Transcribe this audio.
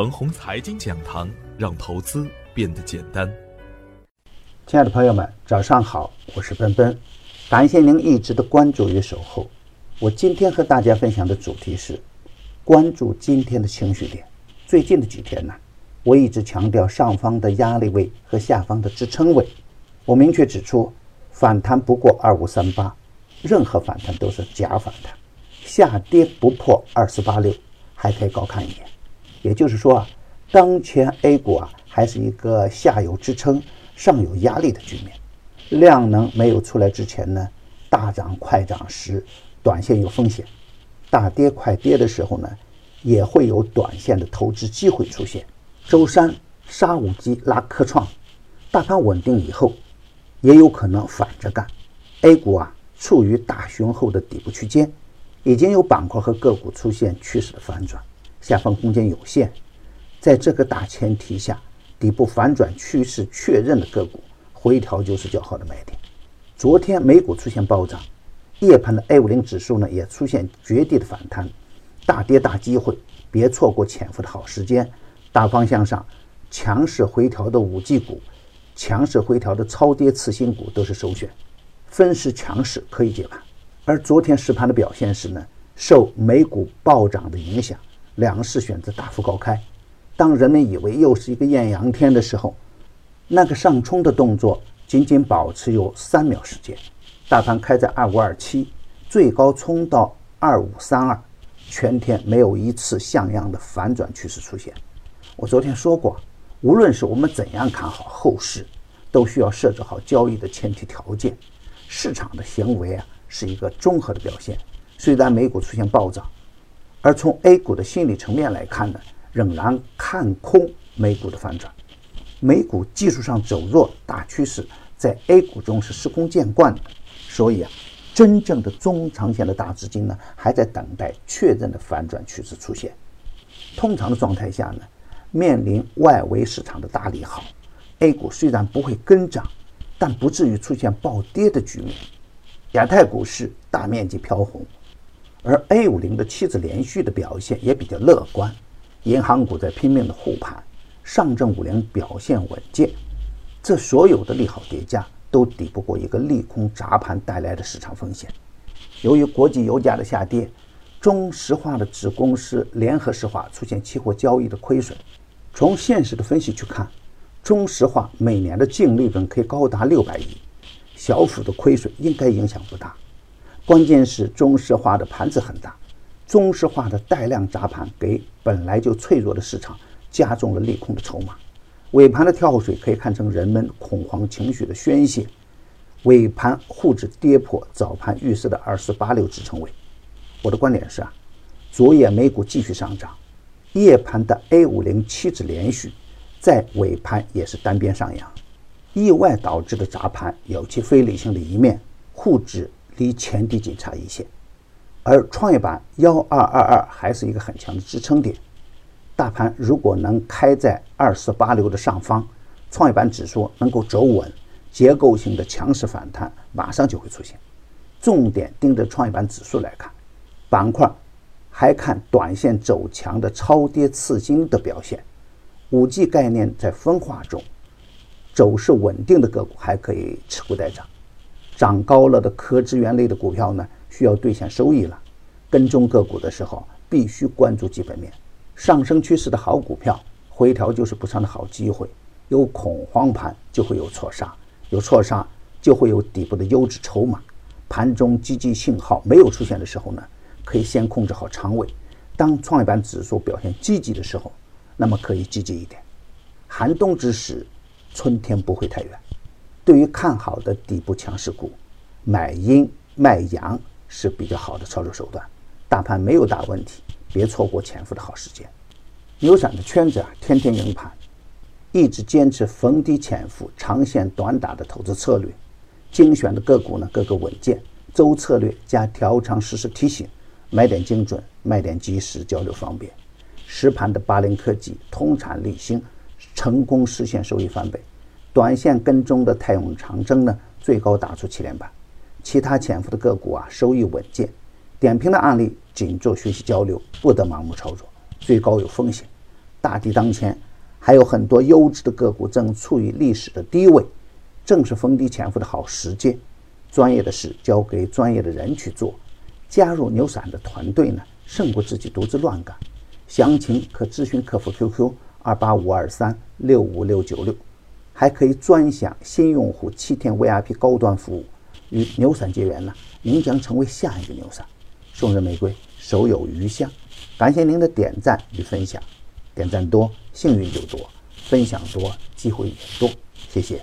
腾宏财经讲堂，让投资变得简单。亲爱的朋友们，早上好，我是奔奔，感谢您一直的关注与守候。我今天和大家分享的主题是关注今天的情绪点。最近的几天呢，我一直强调上方的压力位和下方的支撑位。我明确指出，反弹不过二五三八，任何反弹都是假反弹。下跌不破二四八六，还可以高看一眼。也就是说啊，当前 A 股啊还是一个下有支撑、上有压力的局面。量能没有出来之前呢，大涨快涨时，短线有风险；大跌快跌的时候呢，也会有短线的投资机会出现。周三杀五级拉科创，大盘稳定以后，也有可能反着干。A 股啊处于大熊后的底部区间，已经有板块和个股出现趋势的反转。下方空间有限，在这个大前提下，底部反转趋势确认的个股回调就是较好的买点。昨天美股出现暴涨，夜盘的 A 五零指数呢也出现绝地的反弹，大跌大机会，别错过潜伏的好时间。大方向上，强势回调的五 G 股、强势回调的超跌次新股都是首选。分时强势可以接盘，而昨天实盘的表现是呢，受美股暴涨的影响。两市选择大幅高开，当人们以为又是一个艳阳天的时候，那个上冲的动作仅仅保持有三秒时间，大盘开在二五二七，最高冲到二五三二，全天没有一次像样的反转趋势出现。我昨天说过，无论是我们怎样看好后市，都需要设置好交易的前提条件。市场的行为啊是一个综合的表现，虽然美股出现暴涨。而从 A 股的心理层面来看呢，仍然看空美股的反转。美股技术上走弱，大趋势在 A 股中是司空见惯的。所以啊，真正的中长线的大资金呢，还在等待确认的反转趋势出现。通常的状态下呢，面临外围市场的大利好，A 股虽然不会跟涨，但不至于出现暴跌的局面。亚太股市大面积飘红。而 A 五零的期指连续的表现也比较乐观，银行股在拼命的护盘，上证五零表现稳健，这所有的利好叠加都抵不过一个利空砸盘带来的市场风险。由于国际油价的下跌，中石化的子公司联合石化出现期货交易的亏损。从现实的分析去看，中石化每年的净利润可以高达六百亿，小幅的亏损应该影响不大。关键是中石化的盘子很大，中石化的带量砸盘给本来就脆弱的市场加重了利空的筹码。尾盘的跳水可以看成人们恐慌情绪的宣泄。尾盘沪指跌破早盘预设的二四八六支撑位。我的观点是啊，昨夜美股继续上涨，夜盘的 A 五零期指连续，在尾盘也是单边上扬。意外导致的砸盘有其非理性的一面，沪指。离前低仅差一线，而创业板幺二二二还是一个很强的支撑点。大盘如果能开在二四八六的上方，创业板指数能够走稳，结构性的强势反弹马上就会出现。重点盯着创业板指数来看，板块还看短线走强的超跌次新的表现。五 G 概念在分化中，走势稳定的个股还可以持股待涨。涨高了的可资源类的股票呢，需要兑现收益了。跟踪个股的时候，必须关注基本面。上升趋势的好股票，回调就是补仓的好机会。有恐慌盘就会有错杀，有错杀就会有底部的优质筹码。盘中积极信号没有出现的时候呢，可以先控制好仓位。当创业板指数表现积极的时候，那么可以积极一点。寒冬之时，春天不会太远。对于看好的底部强势股，买阴卖阳是比较好的操作手段。大盘没有大问题，别错过潜伏的好时间。牛散的圈子啊，天天赢盘，一直坚持逢低潜伏、长线短打的投资策略。精选的个股呢，个个稳健。周策略加调仓实时提醒，买点精准，卖点及时，交流方便。实盘的八零科技、通产立新，成功实现收益翻倍。短线跟踪的泰永长征呢，最高打出七连板，其他潜伏的个股啊，收益稳健。点评的案例仅做学习交流，不得盲目操作，最高有风险。大敌当前，还有很多优质的个股正处于历史的低位，正是逢低潜伏的好时间。专业的事交给专业的人去做，加入牛散的团队呢，胜过自己独自乱干。详情可咨询客服 QQ 二八五二三六五六九六，还可以专享新用户七天 VIP 高端服务。与牛散结缘呢，您将成为下一个牛散。送人玫瑰，手有余香。感谢您的点赞与分享，点赞多幸运就多，分享多机会也多。谢谢。